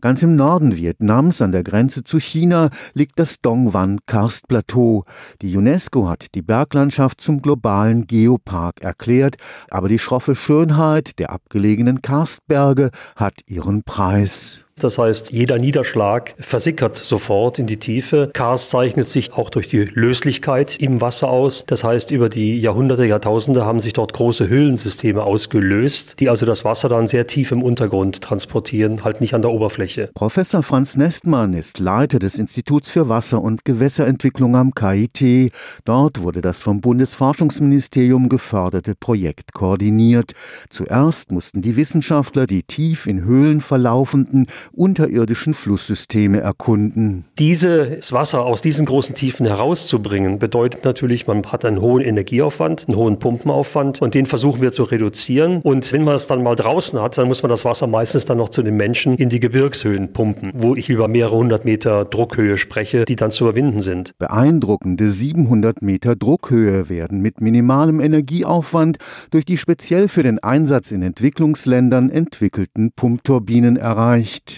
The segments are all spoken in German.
Ganz im Norden Vietnams an der Grenze zu China liegt das Dongwan Karstplateau. Die UNESCO hat die Berglandschaft zum globalen Geopark erklärt, aber die schroffe Schönheit der abgelegenen Karstberge hat ihren Preis. Das heißt, jeder Niederschlag versickert sofort in die Tiefe. Karst zeichnet sich auch durch die Löslichkeit im Wasser aus. Das heißt, über die Jahrhunderte, Jahrtausende haben sich dort große Höhlensysteme ausgelöst, die also das Wasser dann sehr tief im Untergrund transportieren, halt nicht an der Oberfläche. Professor Franz Nestmann ist Leiter des Instituts für Wasser- und Gewässerentwicklung am KIT. Dort wurde das vom Bundesforschungsministerium geförderte Projekt koordiniert. Zuerst mussten die Wissenschaftler die tief in Höhlen verlaufenden unterirdischen Flusssysteme erkunden. Dieses Wasser aus diesen großen Tiefen herauszubringen, bedeutet natürlich, man hat einen hohen Energieaufwand, einen hohen Pumpenaufwand und den versuchen wir zu reduzieren. Und wenn man es dann mal draußen hat, dann muss man das Wasser meistens dann noch zu den Menschen in die Gebirgshöhen pumpen, wo ich über mehrere hundert Meter Druckhöhe spreche, die dann zu überwinden sind. Beeindruckende 700 Meter Druckhöhe werden mit minimalem Energieaufwand durch die speziell für den Einsatz in Entwicklungsländern entwickelten Pumpturbinen erreicht.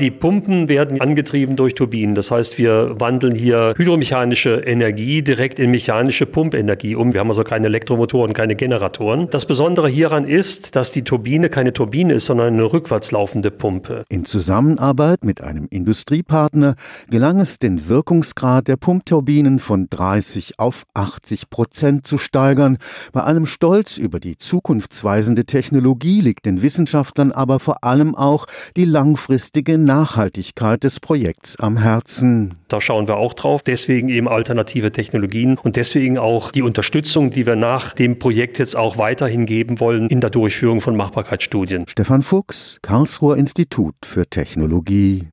Die Pumpen werden angetrieben durch Turbinen. Das heißt, wir wandeln hier hydromechanische Energie direkt in mechanische Pumpenergie um. Wir haben also keine Elektromotoren, keine Generatoren. Das Besondere hieran ist, dass die Turbine keine Turbine ist, sondern eine rückwärts laufende Pumpe. In Zusammenarbeit mit einem Industriepartner gelang es, den Wirkungsgrad der Pumpturbinen von 30 auf 80 Prozent zu steigern. Bei allem Stolz über die zukunftsweisende Technologie liegt den Wissenschaftlern aber vor allem auch die langfristige Nachhaltigkeit des Projekts am Herzen. Da schauen wir auch drauf. Deswegen eben alternative Technologien und deswegen auch die Unterstützung, die wir nach dem Projekt jetzt auch weiterhin geben wollen in der Durchführung von Machbarkeitsstudien. Stefan Fuchs, Karlsruher Institut für Technologie.